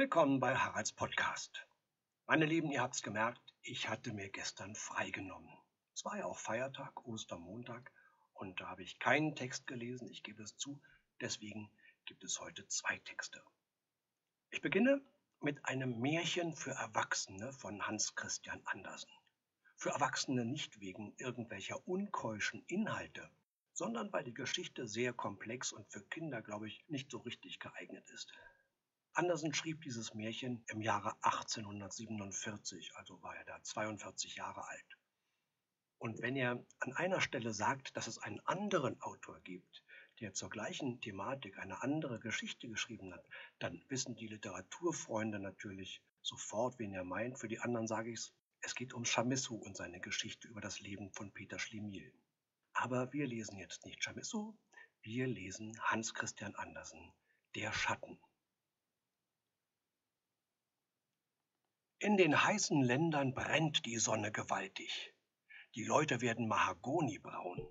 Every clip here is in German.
Willkommen bei Haralds Podcast. Meine Lieben, ihr habt's gemerkt, ich hatte mir gestern freigenommen. Es war ja auch Feiertag, Ostermontag, und da habe ich keinen Text gelesen, ich gebe es zu, deswegen gibt es heute zwei Texte. Ich beginne mit einem Märchen für Erwachsene von Hans Christian Andersen. Für Erwachsene nicht wegen irgendwelcher unkeuschen Inhalte, sondern weil die Geschichte sehr komplex und für Kinder, glaube ich, nicht so richtig geeignet ist. Andersen schrieb dieses Märchen im Jahre 1847, also war er da 42 Jahre alt. Und wenn er an einer Stelle sagt, dass es einen anderen Autor gibt, der zur gleichen Thematik eine andere Geschichte geschrieben hat, dann wissen die Literaturfreunde natürlich sofort, wen er meint. Für die anderen sage ich es, es geht um Chamisso und seine Geschichte über das Leben von Peter Schlemiel. Aber wir lesen jetzt nicht Chamisso, wir lesen Hans Christian Andersen, Der Schatten. In den heißen Ländern brennt die Sonne gewaltig. Die Leute werden mahagonibraun.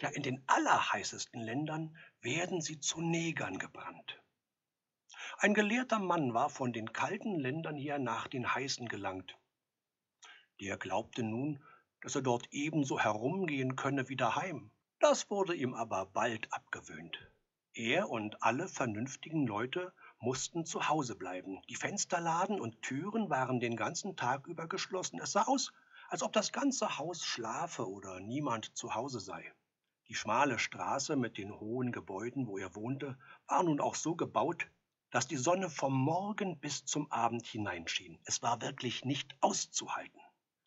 Ja, in den allerheißesten Ländern werden sie zu Negern gebrannt. Ein gelehrter Mann war von den kalten Ländern her nach den heißen gelangt. Der glaubte nun, dass er dort ebenso herumgehen könne wie daheim. Das wurde ihm aber bald abgewöhnt. Er und alle vernünftigen Leute mussten zu Hause bleiben. Die Fensterladen und Türen waren den ganzen Tag über geschlossen. Es sah aus, als ob das ganze Haus schlafe oder niemand zu Hause sei. Die schmale Straße mit den hohen Gebäuden, wo er wohnte, war nun auch so gebaut, dass die Sonne vom Morgen bis zum Abend hineinschien. Es war wirklich nicht auszuhalten.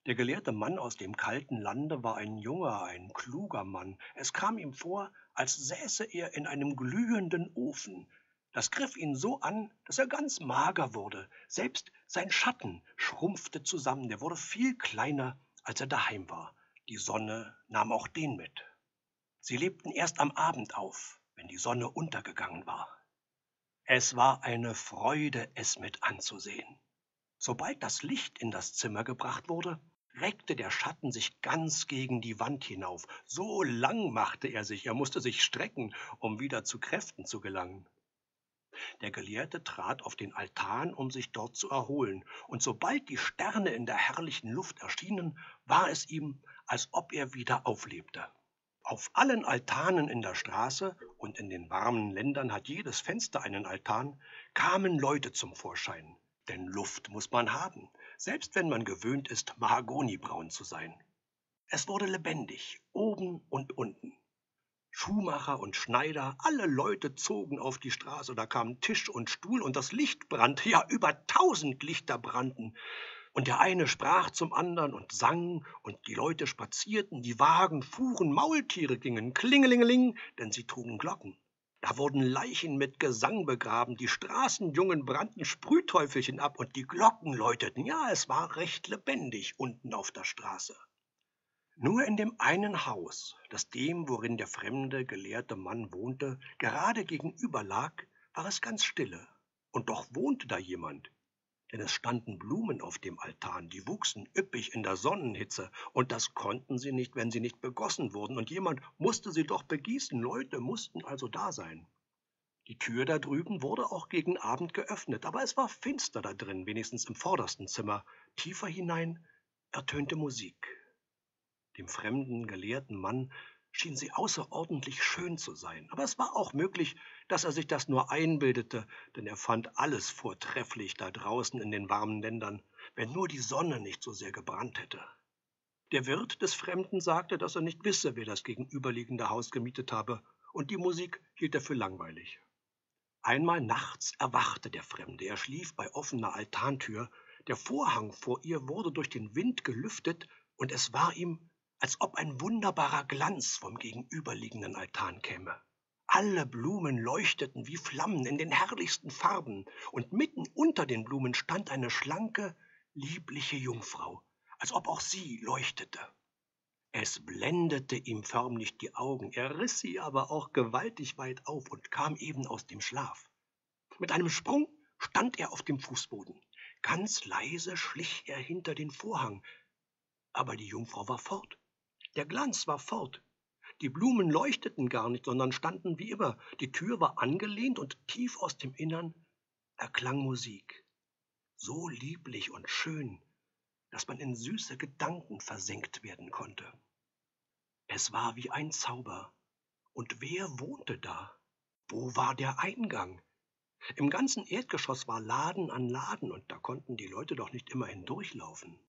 Der gelehrte Mann aus dem kalten Lande war ein junger, ein kluger Mann. Es kam ihm vor, als säße er in einem glühenden Ofen, das griff ihn so an, dass er ganz mager wurde. Selbst sein Schatten schrumpfte zusammen. Der wurde viel kleiner, als er daheim war. Die Sonne nahm auch den mit. Sie lebten erst am Abend auf, wenn die Sonne untergegangen war. Es war eine Freude, es mit anzusehen. Sobald das Licht in das Zimmer gebracht wurde, reckte der Schatten sich ganz gegen die Wand hinauf. So lang machte er sich, er musste sich strecken, um wieder zu Kräften zu gelangen. Der Gelehrte trat auf den Altan, um sich dort zu erholen, und sobald die Sterne in der herrlichen Luft erschienen, war es ihm, als ob er wieder auflebte. Auf allen Altanen in der Straße und in den warmen Ländern hat jedes Fenster einen Altan, kamen Leute zum Vorschein. Denn Luft muss man haben, selbst wenn man gewöhnt ist, mahagonibraun zu sein. Es wurde lebendig, oben und unten. Schuhmacher und Schneider, alle Leute zogen auf die Straße, da kamen Tisch und Stuhl und das Licht brannte, ja über tausend Lichter brannten. Und der eine sprach zum andern und sang, und die Leute spazierten, die Wagen fuhren, Maultiere gingen, klingelingeling, denn sie trugen Glocken. Da wurden Leichen mit Gesang begraben, die Straßenjungen brannten Sprühteufelchen ab und die Glocken läuteten. Ja, es war recht lebendig unten auf der Straße. Nur in dem einen Haus, das dem, worin der fremde, gelehrte Mann wohnte, gerade gegenüber lag, war es ganz stille. Und doch wohnte da jemand. Denn es standen Blumen auf dem Altan, die wuchsen üppig in der Sonnenhitze, und das konnten sie nicht, wenn sie nicht begossen wurden, und jemand musste sie doch begießen, Leute mussten also da sein. Die Tür da drüben wurde auch gegen Abend geöffnet, aber es war finster da drin, wenigstens im vordersten Zimmer. Tiefer hinein ertönte Musik. Dem fremden, gelehrten Mann schien sie außerordentlich schön zu sein. Aber es war auch möglich, dass er sich das nur einbildete, denn er fand alles vortrefflich da draußen in den warmen Ländern, wenn nur die Sonne nicht so sehr gebrannt hätte. Der Wirt des Fremden sagte, dass er nicht wisse, wer das gegenüberliegende Haus gemietet habe, und die Musik hielt er für langweilig. Einmal nachts erwachte der Fremde. Er schlief bei offener Altantür. Der Vorhang vor ihr wurde durch den Wind gelüftet, und es war ihm, als ob ein wunderbarer Glanz vom gegenüberliegenden Altan käme. Alle Blumen leuchteten wie Flammen in den herrlichsten Farben, und mitten unter den Blumen stand eine schlanke, liebliche Jungfrau, als ob auch sie leuchtete. Es blendete ihm förmlich die Augen, er riss sie aber auch gewaltig weit auf und kam eben aus dem Schlaf. Mit einem Sprung stand er auf dem Fußboden. Ganz leise schlich er hinter den Vorhang, aber die Jungfrau war fort. Der Glanz war fort. Die Blumen leuchteten gar nicht, sondern standen wie immer. Die Tür war angelehnt und tief aus dem Innern erklang Musik. so lieblich und schön, dass man in süße Gedanken versenkt werden konnte. Es war wie ein Zauber. Und wer wohnte da? Wo war der Eingang? Im ganzen Erdgeschoss war Laden an Laden, und da konnten die Leute doch nicht immer hindurchlaufen.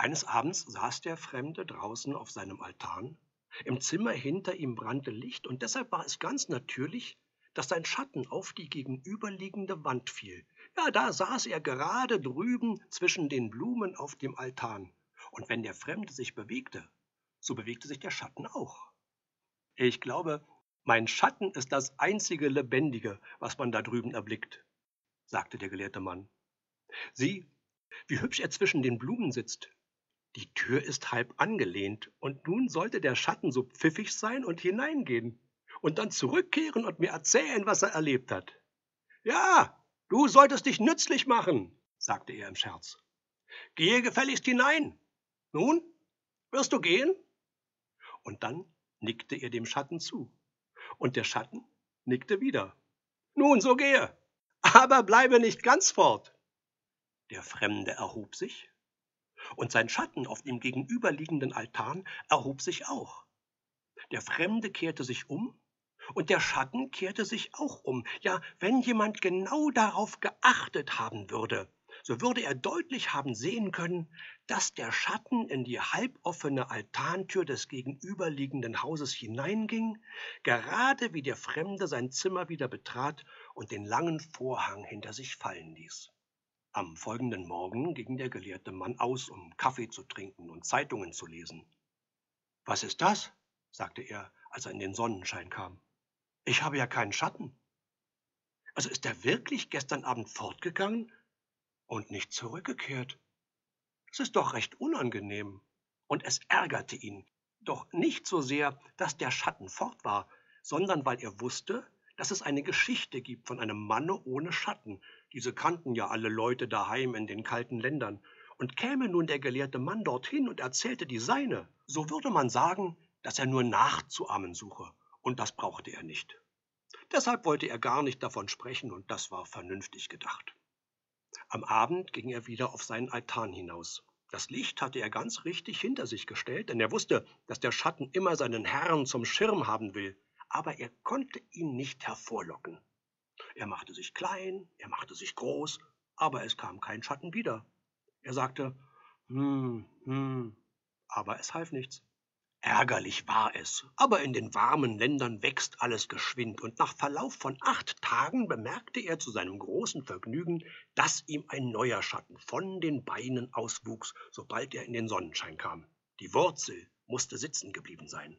Eines Abends saß der Fremde draußen auf seinem Altan, im Zimmer hinter ihm brannte Licht, und deshalb war es ganz natürlich, dass sein Schatten auf die gegenüberliegende Wand fiel. Ja, da saß er gerade drüben zwischen den Blumen auf dem Altan. Und wenn der Fremde sich bewegte, so bewegte sich der Schatten auch. Ich glaube, mein Schatten ist das einzige Lebendige, was man da drüben erblickt, sagte der gelehrte Mann. Sieh, wie hübsch er zwischen den Blumen sitzt. Die Tür ist halb angelehnt, und nun sollte der Schatten so pfiffig sein und hineingehen und dann zurückkehren und mir erzählen, was er erlebt hat. Ja, du solltest dich nützlich machen, sagte er im Scherz. Gehe gefälligst hinein. Nun, wirst du gehen? Und dann nickte er dem Schatten zu. Und der Schatten nickte wieder. Nun, so gehe, aber bleibe nicht ganz fort. Der Fremde erhob sich und sein Schatten auf dem gegenüberliegenden Altan erhob sich auch. Der Fremde kehrte sich um, und der Schatten kehrte sich auch um. Ja, wenn jemand genau darauf geachtet haben würde, so würde er deutlich haben sehen können, dass der Schatten in die halboffene Altantür des gegenüberliegenden Hauses hineinging, gerade wie der Fremde sein Zimmer wieder betrat und den langen Vorhang hinter sich fallen ließ. Am folgenden Morgen ging der gelehrte Mann aus, um Kaffee zu trinken und Zeitungen zu lesen. Was ist das? sagte er, als er in den Sonnenschein kam. Ich habe ja keinen Schatten. Also ist er wirklich gestern Abend fortgegangen und nicht zurückgekehrt? Das ist doch recht unangenehm. Und es ärgerte ihn, doch nicht so sehr, dass der Schatten fort war, sondern weil er wusste, dass es eine Geschichte gibt von einem Manne ohne Schatten. Diese kannten ja alle Leute daheim in den kalten Ländern. Und käme nun der gelehrte Mann dorthin und erzählte die seine, so würde man sagen, dass er nur nachzuahmen suche. Und das brauchte er nicht. Deshalb wollte er gar nicht davon sprechen, und das war vernünftig gedacht. Am Abend ging er wieder auf seinen Altan hinaus. Das Licht hatte er ganz richtig hinter sich gestellt, denn er wusste, dass der Schatten immer seinen Herrn zum Schirm haben will aber er konnte ihn nicht hervorlocken. Er machte sich klein, er machte sich groß, aber es kam kein Schatten wieder. Er sagte, hm, hm, aber es half nichts. Ärgerlich war es, aber in den warmen Ländern wächst alles geschwind, und nach Verlauf von acht Tagen bemerkte er zu seinem großen Vergnügen, dass ihm ein neuer Schatten von den Beinen auswuchs, sobald er in den Sonnenschein kam. Die Wurzel musste sitzen geblieben sein.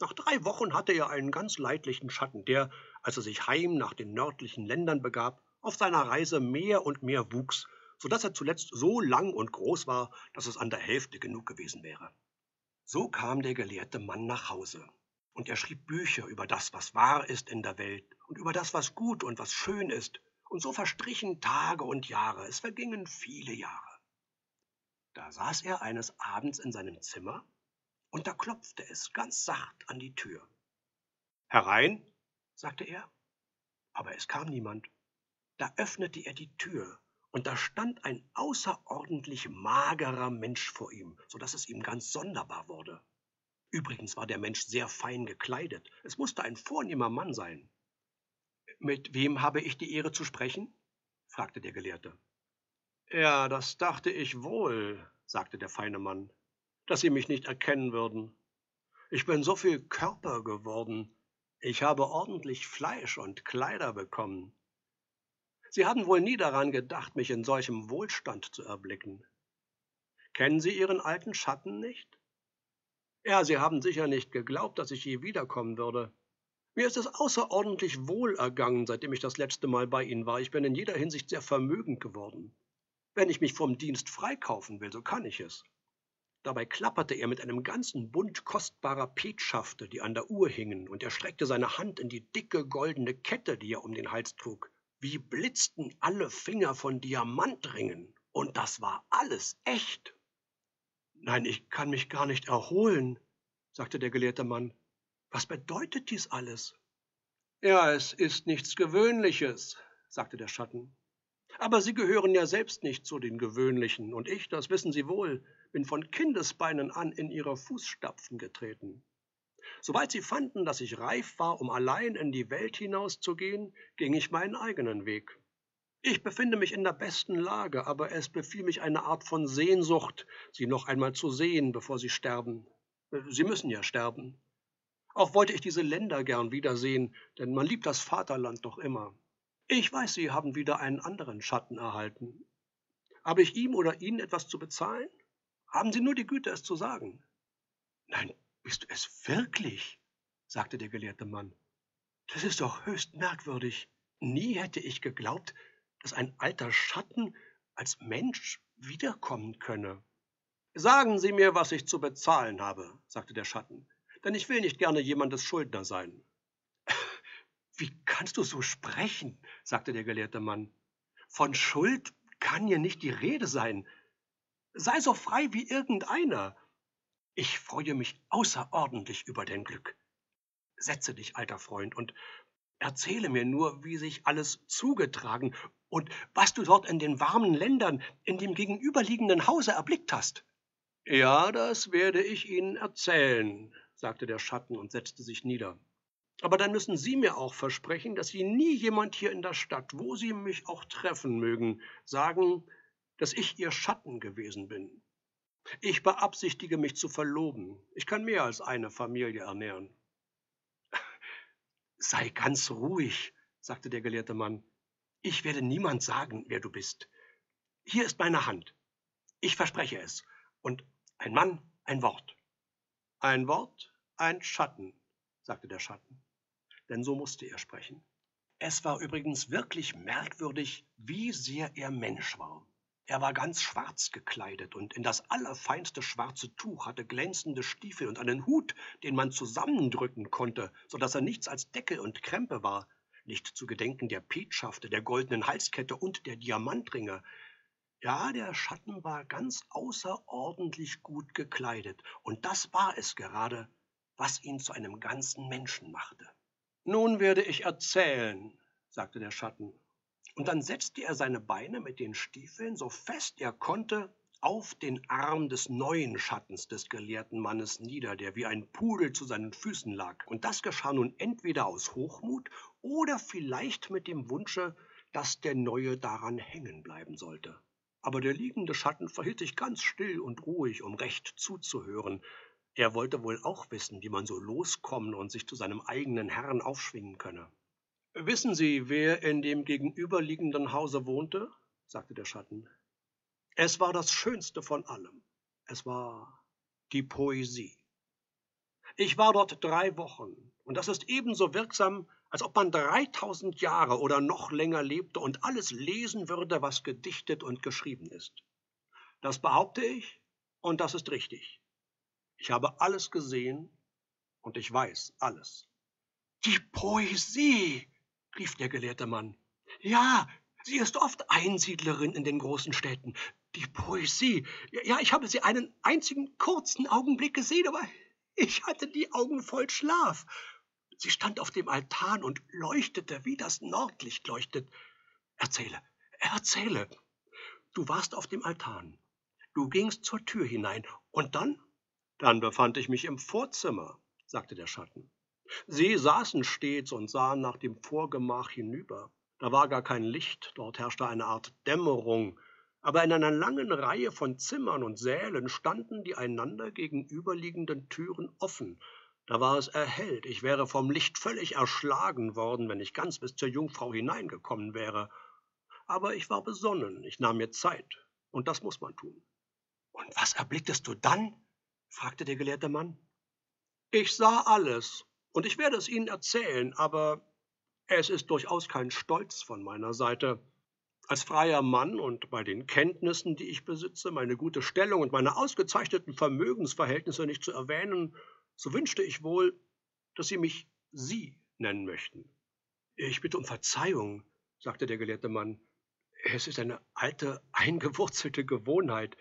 Nach drei Wochen hatte er einen ganz leidlichen Schatten, der, als er sich heim nach den nördlichen Ländern begab, auf seiner Reise mehr und mehr wuchs, so dass er zuletzt so lang und groß war, dass es an der Hälfte genug gewesen wäre. So kam der gelehrte Mann nach Hause, und er schrieb Bücher über das, was wahr ist in der Welt, und über das, was gut und was schön ist, und so verstrichen Tage und Jahre, es vergingen viele Jahre. Da saß er eines Abends in seinem Zimmer und da klopfte es ganz sacht an die Tür. Herein, sagte er, aber es kam niemand. Da öffnete er die Tür, und da stand ein außerordentlich magerer Mensch vor ihm, so dass es ihm ganz sonderbar wurde. Übrigens war der Mensch sehr fein gekleidet, es musste ein vornehmer Mann sein. Mit wem habe ich die Ehre zu sprechen? fragte der Gelehrte. Ja, das dachte ich wohl, sagte der feine Mann dass Sie mich nicht erkennen würden. Ich bin so viel Körper geworden. Ich habe ordentlich Fleisch und Kleider bekommen. Sie haben wohl nie daran gedacht, mich in solchem Wohlstand zu erblicken. Kennen Sie Ihren alten Schatten nicht? Ja, Sie haben sicher nicht geglaubt, dass ich je wiederkommen würde. Mir ist es außerordentlich wohl ergangen, seitdem ich das letzte Mal bei Ihnen war. Ich bin in jeder Hinsicht sehr vermögend geworden. Wenn ich mich vom Dienst freikaufen will, so kann ich es. Dabei klapperte er mit einem ganzen Bund kostbarer Petschafte, die an der Uhr hingen, und er streckte seine Hand in die dicke goldene Kette, die er um den Hals trug. Wie blitzten alle Finger von Diamantringen, und das war alles echt. Nein, ich kann mich gar nicht erholen, sagte der gelehrte Mann. Was bedeutet dies alles? Ja, es ist nichts Gewöhnliches, sagte der Schatten. Aber Sie gehören ja selbst nicht zu den Gewöhnlichen, und ich, das wissen Sie wohl, bin von Kindesbeinen an in Ihre Fußstapfen getreten. Sobald Sie fanden, dass ich reif war, um allein in die Welt hinauszugehen, ging ich meinen eigenen Weg. Ich befinde mich in der besten Lage, aber es befiel mich eine Art von Sehnsucht, Sie noch einmal zu sehen, bevor Sie sterben. Sie müssen ja sterben. Auch wollte ich diese Länder gern wiedersehen, denn man liebt das Vaterland doch immer. Ich weiß, Sie haben wieder einen anderen Schatten erhalten. Habe ich ihm oder Ihnen etwas zu bezahlen? Haben Sie nur die Güte, es zu sagen. Nein, bist du es wirklich? sagte der gelehrte Mann. Das ist doch höchst merkwürdig. Nie hätte ich geglaubt, dass ein alter Schatten als Mensch wiederkommen könne. Sagen Sie mir, was ich zu bezahlen habe, sagte der Schatten, denn ich will nicht gerne jemandes Schuldner sein. Wie kannst du so sprechen? sagte der gelehrte Mann. Von Schuld kann hier nicht die Rede sein. Sei so frei wie irgendeiner. Ich freue mich außerordentlich über dein Glück. Setze dich, alter Freund, und erzähle mir nur, wie sich alles zugetragen und was du dort in den warmen Ländern in dem gegenüberliegenden Hause erblickt hast. Ja, das werde ich Ihnen erzählen, sagte der Schatten und setzte sich nieder. Aber dann müssen Sie mir auch versprechen, dass Sie nie jemand hier in der Stadt, wo Sie mich auch treffen mögen, sagen, dass ich Ihr Schatten gewesen bin. Ich beabsichtige mich zu verloben. Ich kann mehr als eine Familie ernähren. Sei ganz ruhig, sagte der gelehrte Mann. Ich werde niemand sagen, wer du bist. Hier ist meine Hand. Ich verspreche es. Und ein Mann, ein Wort. Ein Wort, ein Schatten, sagte der Schatten denn so musste er sprechen. Es war übrigens wirklich merkwürdig, wie sehr er Mensch war. Er war ganz schwarz gekleidet und in das allerfeinste schwarze Tuch hatte glänzende Stiefel und einen Hut, den man zusammendrücken konnte, so dass er nichts als Deckel und Krempe war, nicht zu gedenken der Petschafte, der goldenen Halskette und der Diamantringe. Ja, der Schatten war ganz außerordentlich gut gekleidet, und das war es gerade, was ihn zu einem ganzen Menschen machte. Nun werde ich erzählen, sagte der Schatten, und dann setzte er seine Beine mit den Stiefeln so fest er konnte auf den Arm des neuen Schattens des gelehrten Mannes nieder, der wie ein Pudel zu seinen Füßen lag. Und das geschah nun entweder aus Hochmut oder vielleicht mit dem Wunsche, dass der Neue daran hängen bleiben sollte. Aber der liegende Schatten verhielt sich ganz still und ruhig, um recht zuzuhören, er wollte wohl auch wissen, wie man so loskommen und sich zu seinem eigenen Herrn aufschwingen könne. Wissen Sie, wer in dem gegenüberliegenden Hause wohnte? sagte der Schatten. Es war das Schönste von allem. Es war die Poesie. Ich war dort drei Wochen, und das ist ebenso wirksam, als ob man dreitausend Jahre oder noch länger lebte und alles lesen würde, was gedichtet und geschrieben ist. Das behaupte ich, und das ist richtig. Ich habe alles gesehen und ich weiß alles. Die Poesie, rief der gelehrte Mann. Ja, sie ist oft Einsiedlerin in den großen Städten. Die Poesie. Ja, ich habe sie einen einzigen kurzen Augenblick gesehen, aber ich hatte die Augen voll Schlaf. Sie stand auf dem Altan und leuchtete, wie das Nordlicht leuchtet. Erzähle, erzähle. Du warst auf dem Altan. Du gingst zur Tür hinein und dann dann befand ich mich im Vorzimmer, sagte der Schatten. Sie saßen stets und sahen nach dem Vorgemach hinüber. Da war gar kein Licht, dort herrschte eine Art Dämmerung, aber in einer langen Reihe von Zimmern und Sälen standen die einander gegenüberliegenden Türen offen. Da war es erhellt, ich wäre vom Licht völlig erschlagen worden, wenn ich ganz bis zur Jungfrau hineingekommen wäre. Aber ich war besonnen, ich nahm mir Zeit, und das muss man tun. Und was erblicktest du dann? Fragte der gelehrte Mann. Ich sah alles, und ich werde es Ihnen erzählen, aber es ist durchaus kein Stolz von meiner Seite. Als freier Mann und bei den Kenntnissen, die ich besitze, meine gute Stellung und meine ausgezeichneten Vermögensverhältnisse nicht zu erwähnen, so wünschte ich wohl, dass Sie mich Sie nennen möchten. Ich bitte um Verzeihung, sagte der gelehrte Mann. Es ist eine alte, eingewurzelte Gewohnheit.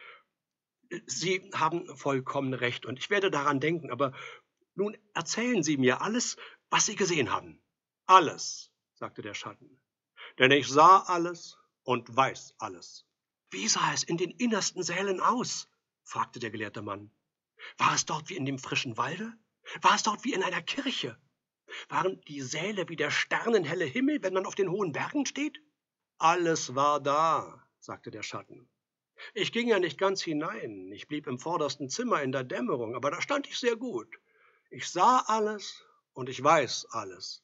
Sie haben vollkommen recht, und ich werde daran denken, aber nun erzählen Sie mir alles, was Sie gesehen haben. Alles, sagte der Schatten. Denn ich sah alles und weiß alles. Wie sah es in den innersten Sälen aus? fragte der gelehrte Mann. War es dort wie in dem frischen Walde? War es dort wie in einer Kirche? Waren die Säle wie der sternenhelle Himmel, wenn man auf den hohen Bergen steht? Alles war da, sagte der Schatten. Ich ging ja nicht ganz hinein, ich blieb im vordersten Zimmer in der Dämmerung, aber da stand ich sehr gut. Ich sah alles und ich weiß alles.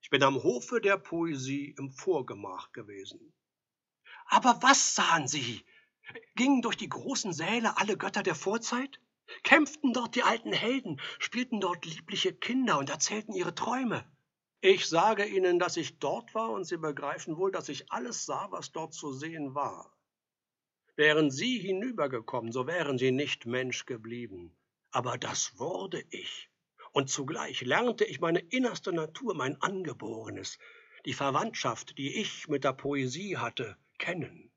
Ich bin am Hofe der Poesie im Vorgemach gewesen. Aber was sahen Sie? Gingen durch die großen Säle alle Götter der Vorzeit? Kämpften dort die alten Helden, spielten dort liebliche Kinder und erzählten ihre Träume? Ich sage Ihnen, dass ich dort war, und Sie begreifen wohl, dass ich alles sah, was dort zu sehen war. Wären Sie hinübergekommen, so wären Sie nicht Mensch geblieben. Aber das wurde ich. Und zugleich lernte ich meine innerste Natur, mein Angeborenes, die Verwandtschaft, die ich mit der Poesie hatte, kennen.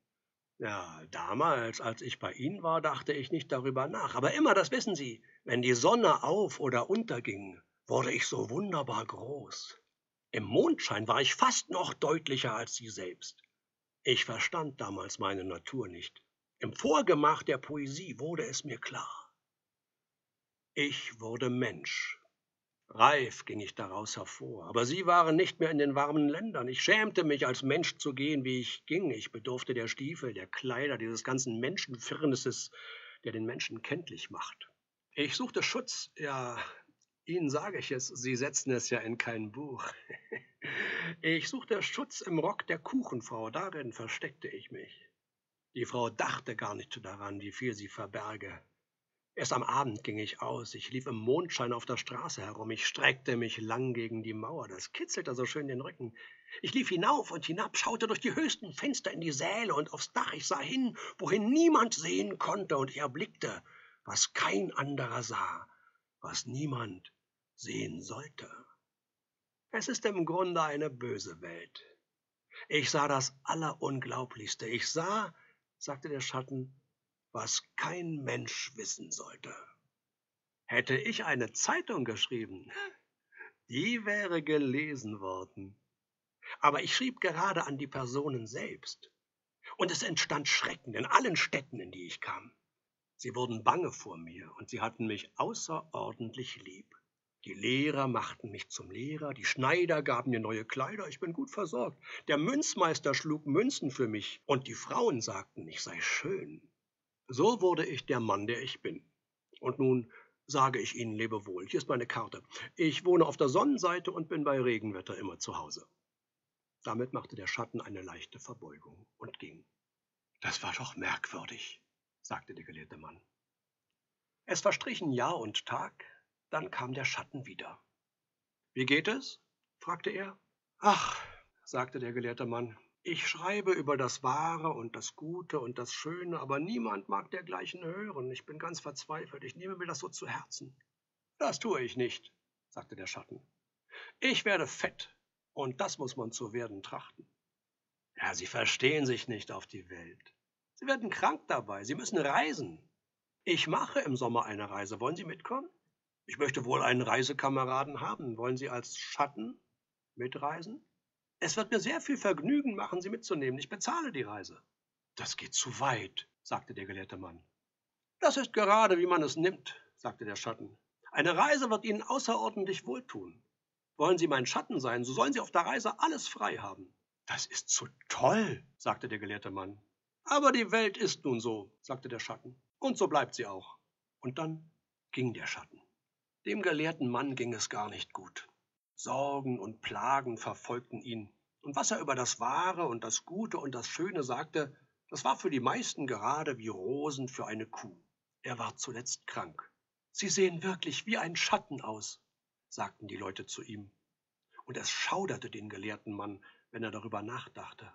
Ja, damals, als ich bei Ihnen war, dachte ich nicht darüber nach. Aber immer, das wissen Sie, wenn die Sonne auf oder unterging, wurde ich so wunderbar groß. Im Mondschein war ich fast noch deutlicher als Sie selbst. Ich verstand damals meine Natur nicht. Im Vorgemach der Poesie wurde es mir klar. Ich wurde Mensch, Reif ging ich daraus hervor. Aber sie waren nicht mehr in den warmen Ländern. Ich schämte mich, als Mensch zu gehen, wie ich ging. Ich bedurfte der Stiefel, der Kleider, dieses ganzen Menschenfirnisses, der den Menschen kenntlich macht. Ich suchte Schutz, ja, Ihnen sage ich es, Sie setzen es ja in kein Buch. Ich suchte Schutz im Rock der Kuchenfrau, darin versteckte ich mich. Die Frau dachte gar nicht daran, wie viel sie verberge. Erst am Abend ging ich aus. Ich lief im Mondschein auf der Straße herum. Ich streckte mich lang gegen die Mauer. Das kitzelte so schön den Rücken. Ich lief hinauf und hinab, schaute durch die höchsten Fenster in die Säle und aufs Dach. Ich sah hin, wohin niemand sehen konnte, und ich erblickte, was kein anderer sah, was niemand sehen sollte. Es ist im Grunde eine böse Welt. Ich sah das Allerunglaublichste. Ich sah, sagte der Schatten, was kein Mensch wissen sollte. Hätte ich eine Zeitung geschrieben, die wäre gelesen worden. Aber ich schrieb gerade an die Personen selbst. Und es entstand Schrecken in allen Städten, in die ich kam. Sie wurden bange vor mir und sie hatten mich außerordentlich lieb. Die Lehrer machten mich zum Lehrer, die Schneider gaben mir neue Kleider, ich bin gut versorgt. Der Münzmeister schlug Münzen für mich und die Frauen sagten, ich sei schön. So wurde ich der Mann, der ich bin. Und nun sage ich Ihnen Lebewohl. Hier ist meine Karte. Ich wohne auf der Sonnenseite und bin bei Regenwetter immer zu Hause. Damit machte der Schatten eine leichte Verbeugung und ging. Das war doch merkwürdig, sagte der gelehrte Mann. Es verstrichen Jahr und Tag, dann kam der Schatten wieder. Wie geht es? fragte er. Ach, sagte der gelehrte Mann, ich schreibe über das Wahre und das Gute und das Schöne, aber niemand mag dergleichen hören. Ich bin ganz verzweifelt. Ich nehme mir das so zu Herzen. Das tue ich nicht, sagte der Schatten. Ich werde fett, und das muss man zu werden trachten. Ja, Sie verstehen sich nicht auf die Welt. Sie werden krank dabei. Sie müssen reisen. Ich mache im Sommer eine Reise. Wollen Sie mitkommen? Ich möchte wohl einen Reisekameraden haben. Wollen Sie als Schatten mitreisen? Es wird mir sehr viel Vergnügen machen, Sie mitzunehmen. Ich bezahle die Reise. Das geht zu weit, sagte der gelehrte Mann. Das ist gerade, wie man es nimmt, sagte der Schatten. Eine Reise wird Ihnen außerordentlich wohltun. Wollen Sie mein Schatten sein, so sollen Sie auf der Reise alles frei haben. Das ist zu toll, sagte der gelehrte Mann. Aber die Welt ist nun so, sagte der Schatten. Und so bleibt sie auch. Und dann ging der Schatten. Dem gelehrten Mann ging es gar nicht gut. Sorgen und Plagen verfolgten ihn, und was er über das Wahre und das Gute und das Schöne sagte, das war für die meisten gerade wie Rosen für eine Kuh. Er war zuletzt krank. Sie sehen wirklich wie ein Schatten aus, sagten die Leute zu ihm. Und es schauderte den gelehrten Mann, wenn er darüber nachdachte.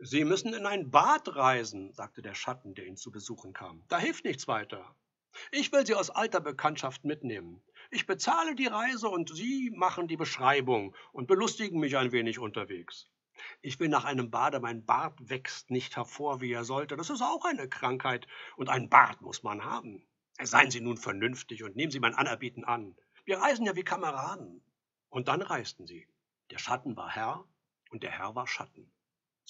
Sie müssen in ein Bad reisen, sagte der Schatten, der ihn zu besuchen kam. Da hilft nichts weiter. Ich will Sie aus alter Bekanntschaft mitnehmen. Ich bezahle die Reise und Sie machen die Beschreibung und belustigen mich ein wenig unterwegs. Ich will nach einem Bade, mein Bart wächst nicht hervor, wie er sollte. Das ist auch eine Krankheit und einen Bart muss man haben. Seien Sie nun vernünftig und nehmen Sie mein Anerbieten an. Wir reisen ja wie Kameraden. Und dann reisten sie. Der Schatten war Herr und der Herr war Schatten.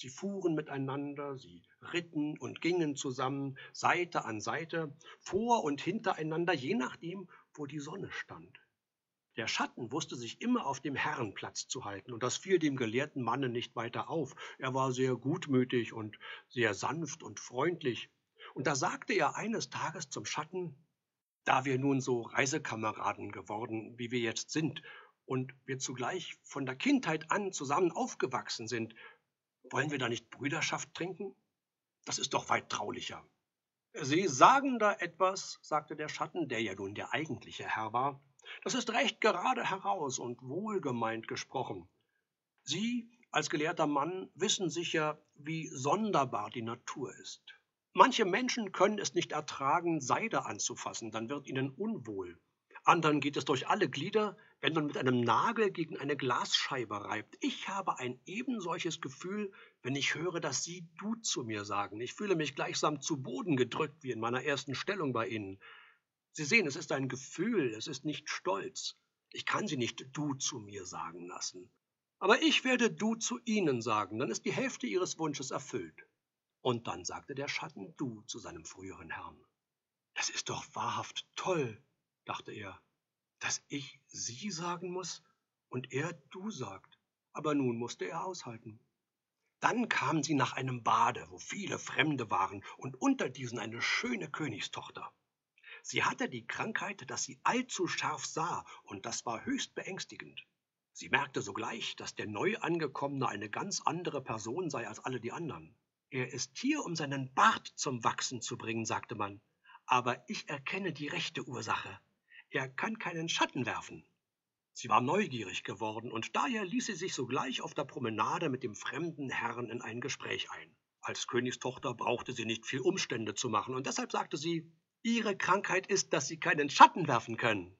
Sie fuhren miteinander, sie ritten und gingen zusammen, Seite an Seite, vor und hintereinander, je nachdem, wo die Sonne stand. Der Schatten wusste sich immer auf dem Herrenplatz zu halten, und das fiel dem gelehrten Manne nicht weiter auf. Er war sehr gutmütig und sehr sanft und freundlich. Und da sagte er eines Tages zum Schatten, da wir nun so Reisekameraden geworden, wie wir jetzt sind, und wir zugleich von der Kindheit an zusammen aufgewachsen sind, wollen wir da nicht Brüderschaft trinken? Das ist doch weit traulicher. Sie sagen da etwas, sagte der Schatten, der ja nun der eigentliche Herr war, das ist recht gerade heraus und wohlgemeint gesprochen. Sie als gelehrter Mann wissen sicher, wie sonderbar die Natur ist. Manche Menschen können es nicht ertragen, Seide anzufassen, dann wird ihnen unwohl. Anderen geht es durch alle Glieder, wenn man mit einem Nagel gegen eine Glasscheibe reibt. Ich habe ein ebensolches Gefühl, wenn ich höre, dass Sie du zu mir sagen. Ich fühle mich gleichsam zu Boden gedrückt, wie in meiner ersten Stellung bei Ihnen. Sie sehen, es ist ein Gefühl, es ist nicht Stolz. Ich kann Sie nicht du zu mir sagen lassen. Aber ich werde du zu Ihnen sagen, dann ist die Hälfte Ihres Wunsches erfüllt. Und dann sagte der Schatten du zu seinem früheren Herrn. Das ist doch wahrhaft toll, dachte er, dass ich Sie sagen muss und er du sagt. Aber nun musste er aushalten. Dann kamen sie nach einem Bade, wo viele Fremde waren, und unter diesen eine schöne Königstochter. Sie hatte die Krankheit, dass sie allzu scharf sah, und das war höchst beängstigend. Sie merkte sogleich, dass der Neuangekommene eine ganz andere Person sei als alle die anderen. Er ist hier, um seinen Bart zum Wachsen zu bringen, sagte man. Aber ich erkenne die rechte Ursache. Er kann keinen Schatten werfen. Sie war neugierig geworden, und daher ließ sie sich sogleich auf der Promenade mit dem fremden Herrn in ein Gespräch ein. Als Königstochter brauchte sie nicht viel Umstände zu machen, und deshalb sagte sie Ihre Krankheit ist, dass Sie keinen Schatten werfen können.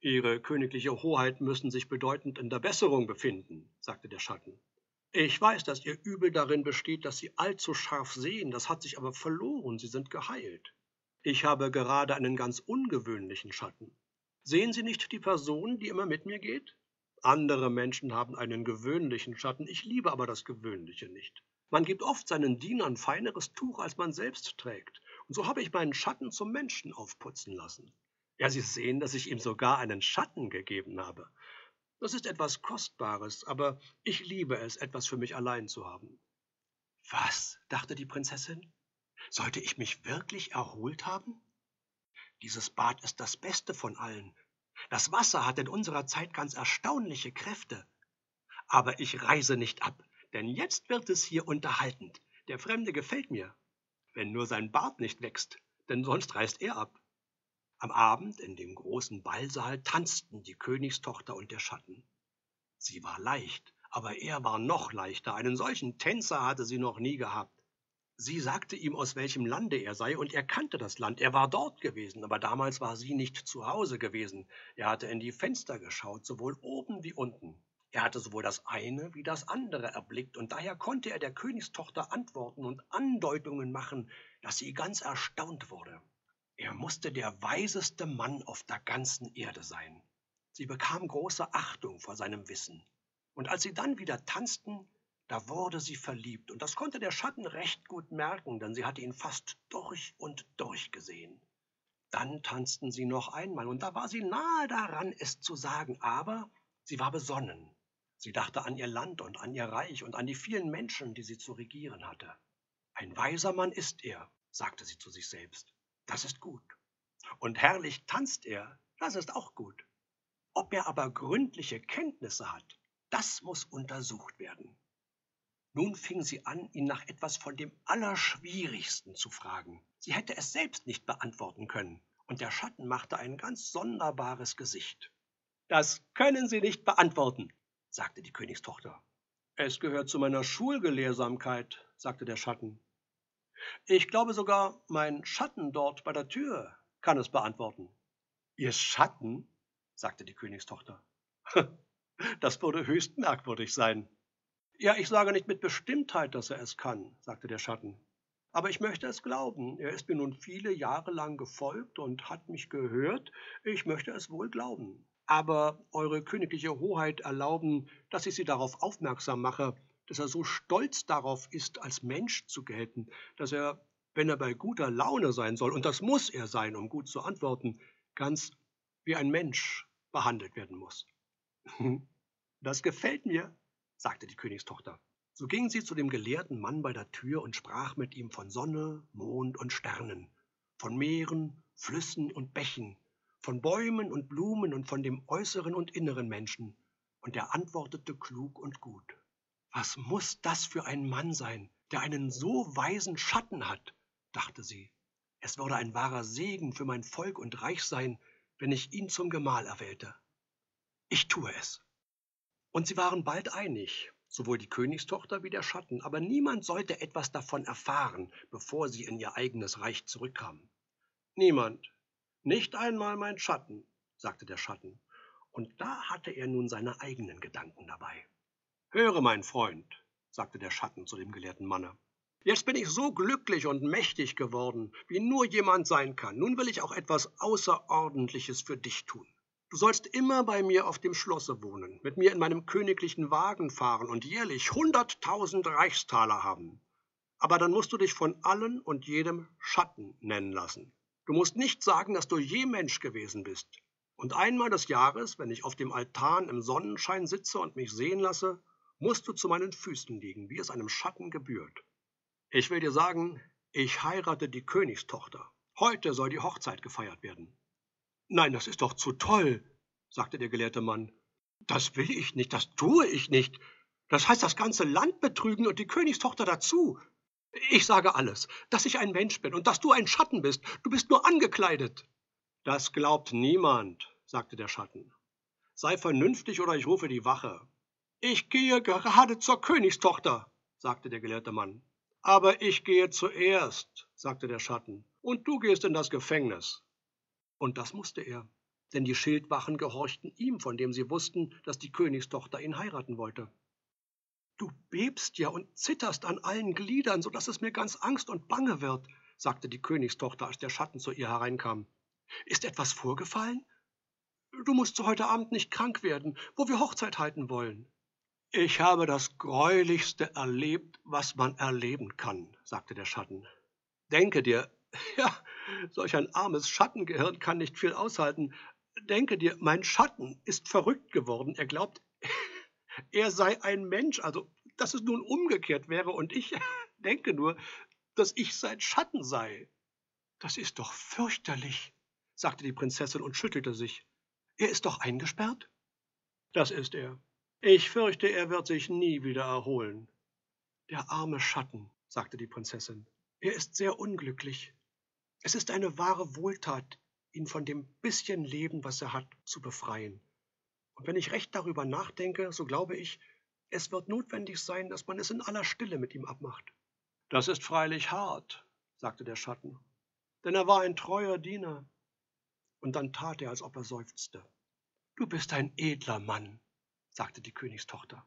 Ihre königliche Hoheit müssen sich bedeutend in der Besserung befinden, sagte der Schatten. Ich weiß, dass Ihr Übel darin besteht, dass Sie allzu scharf sehen, das hat sich aber verloren, Sie sind geheilt. Ich habe gerade einen ganz ungewöhnlichen Schatten. Sehen Sie nicht die Person, die immer mit mir geht? Andere Menschen haben einen gewöhnlichen Schatten, ich liebe aber das Gewöhnliche nicht. Man gibt oft seinen Dienern feineres Tuch, als man selbst trägt, und so habe ich meinen Schatten zum Menschen aufputzen lassen. Ja, Sie sehen, dass ich ihm sogar einen Schatten gegeben habe. Das ist etwas Kostbares, aber ich liebe es, etwas für mich allein zu haben. Was? dachte die Prinzessin. Sollte ich mich wirklich erholt haben? Dieses Bad ist das Beste von allen. Das Wasser hat in unserer Zeit ganz erstaunliche Kräfte. Aber ich reise nicht ab, denn jetzt wird es hier unterhaltend. Der Fremde gefällt mir wenn nur sein Bart nicht wächst, denn sonst reißt er ab. Am Abend in dem großen Ballsaal tanzten die Königstochter und der Schatten. Sie war leicht, aber er war noch leichter, einen solchen Tänzer hatte sie noch nie gehabt. Sie sagte ihm, aus welchem Lande er sei, und er kannte das Land, er war dort gewesen, aber damals war sie nicht zu Hause gewesen. Er hatte in die Fenster geschaut, sowohl oben wie unten. Er hatte sowohl das eine wie das andere erblickt, und daher konnte er der Königstochter antworten und Andeutungen machen, dass sie ganz erstaunt wurde. Er musste der weiseste Mann auf der ganzen Erde sein. Sie bekam große Achtung vor seinem Wissen. Und als sie dann wieder tanzten, da wurde sie verliebt, und das konnte der Schatten recht gut merken, denn sie hatte ihn fast durch und durch gesehen. Dann tanzten sie noch einmal, und da war sie nahe daran, es zu sagen, aber sie war besonnen Sie dachte an ihr Land und an ihr Reich und an die vielen Menschen, die sie zu regieren hatte. Ein weiser Mann ist er, sagte sie zu sich selbst. Das ist gut. Und herrlich tanzt er, das ist auch gut. Ob er aber gründliche Kenntnisse hat, das muss untersucht werden. Nun fing sie an, ihn nach etwas von dem Allerschwierigsten zu fragen. Sie hätte es selbst nicht beantworten können, und der Schatten machte ein ganz sonderbares Gesicht. Das können Sie nicht beantworten, sagte die Königstochter. Es gehört zu meiner Schulgelehrsamkeit, sagte der Schatten. Ich glaube sogar, mein Schatten dort bei der Tür kann es beantworten. Ihr Schatten? sagte die Königstochter. Das würde höchst merkwürdig sein. Ja, ich sage nicht mit Bestimmtheit, dass er es kann, sagte der Schatten. Aber ich möchte es glauben. Er ist mir nun viele Jahre lang gefolgt und hat mich gehört. Ich möchte es wohl glauben aber Eure königliche Hoheit erlauben, dass ich Sie darauf aufmerksam mache, dass er so stolz darauf ist, als Mensch zu gelten, dass er, wenn er bei guter Laune sein soll, und das muss er sein, um gut zu antworten, ganz wie ein Mensch behandelt werden muss. Das gefällt mir, sagte die Königstochter. So ging sie zu dem gelehrten Mann bei der Tür und sprach mit ihm von Sonne, Mond und Sternen, von Meeren, Flüssen und Bächen, von Bäumen und Blumen und von dem äußeren und inneren Menschen, und er antwortete klug und gut. Was muss das für ein Mann sein, der einen so weisen Schatten hat, dachte sie. Es würde ein wahrer Segen für mein Volk und Reich sein, wenn ich ihn zum Gemahl erwählte. Ich tue es. Und sie waren bald einig, sowohl die Königstochter wie der Schatten, aber niemand sollte etwas davon erfahren, bevor sie in ihr eigenes Reich zurückkamen. Niemand, nicht einmal mein Schatten, sagte der Schatten, und da hatte er nun seine eigenen Gedanken dabei. Höre, mein Freund, sagte der Schatten zu dem gelehrten Manne, jetzt bin ich so glücklich und mächtig geworden, wie nur jemand sein kann. Nun will ich auch etwas Außerordentliches für dich tun. Du sollst immer bei mir auf dem Schlosse wohnen, mit mir in meinem königlichen Wagen fahren und jährlich hunderttausend Reichstaler haben. Aber dann musst du dich von allen und jedem Schatten nennen lassen. Du musst nicht sagen, dass du je Mensch gewesen bist. Und einmal des Jahres, wenn ich auf dem Altan im Sonnenschein sitze und mich sehen lasse, musst du zu meinen Füßen liegen, wie es einem Schatten gebührt. Ich will dir sagen, ich heirate die Königstochter. Heute soll die Hochzeit gefeiert werden. Nein, das ist doch zu toll, sagte der gelehrte Mann. Das will ich nicht, das tue ich nicht. Das heißt das ganze Land betrügen und die Königstochter dazu. Ich sage alles, dass ich ein Mensch bin und dass du ein Schatten bist. Du bist nur angekleidet. Das glaubt niemand, sagte der Schatten. Sei vernünftig oder ich rufe die Wache. Ich gehe gerade zur Königstochter, sagte der gelehrte Mann. Aber ich gehe zuerst, sagte der Schatten, und du gehst in das Gefängnis. Und das musste er, denn die Schildwachen gehorchten ihm, von dem sie wussten, dass die Königstochter ihn heiraten wollte. Du bebst ja und zitterst an allen Gliedern, so dass es mir ganz Angst und Bange wird, sagte die Königstochter, als der Schatten zu ihr hereinkam. Ist etwas vorgefallen? Du musst zu heute Abend nicht krank werden, wo wir Hochzeit halten wollen. Ich habe das Greulichste erlebt, was man erleben kann, sagte der Schatten. Denke dir, ja, Solch ein armes Schattengehirn kann nicht viel aushalten. Denke dir, mein Schatten ist verrückt geworden. Er glaubt, er sei ein Mensch, also dass es nun umgekehrt wäre und ich denke nur, dass ich sein Schatten sei. Das ist doch fürchterlich, sagte die Prinzessin und schüttelte sich. Er ist doch eingesperrt? Das ist er. Ich fürchte, er wird sich nie wieder erholen. Der arme Schatten, sagte die Prinzessin. Er ist sehr unglücklich. Es ist eine wahre Wohltat, ihn von dem bisschen Leben, was er hat, zu befreien. Und wenn ich recht darüber nachdenke, so glaube ich, es wird notwendig sein, dass man es in aller Stille mit ihm abmacht. Das ist freilich hart, sagte der Schatten, denn er war ein treuer Diener. Und dann tat er, als ob er seufzte. Du bist ein edler Mann, sagte die Königstochter.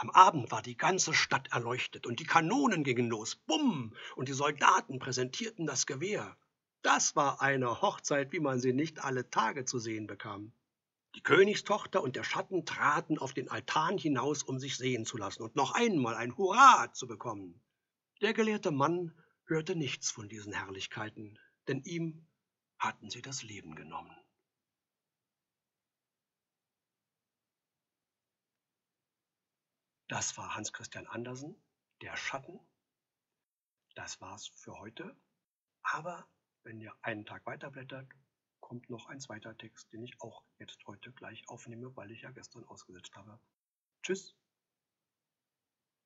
Am Abend war die ganze Stadt erleuchtet und die Kanonen gingen los. Bumm! Und die Soldaten präsentierten das Gewehr. Das war eine Hochzeit, wie man sie nicht alle Tage zu sehen bekam. Die Königstochter und der Schatten traten auf den Altan hinaus, um sich sehen zu lassen und noch einmal ein Hurra zu bekommen. Der gelehrte Mann hörte nichts von diesen Herrlichkeiten, denn ihm hatten sie das Leben genommen. Das war Hans Christian Andersen, Der Schatten. Das war's für heute. Aber wenn ihr einen Tag weiterblättert, kommt noch ein zweiter Text, den ich auch jetzt heute gleich aufnehme, weil ich ja gestern ausgesetzt habe. Tschüss.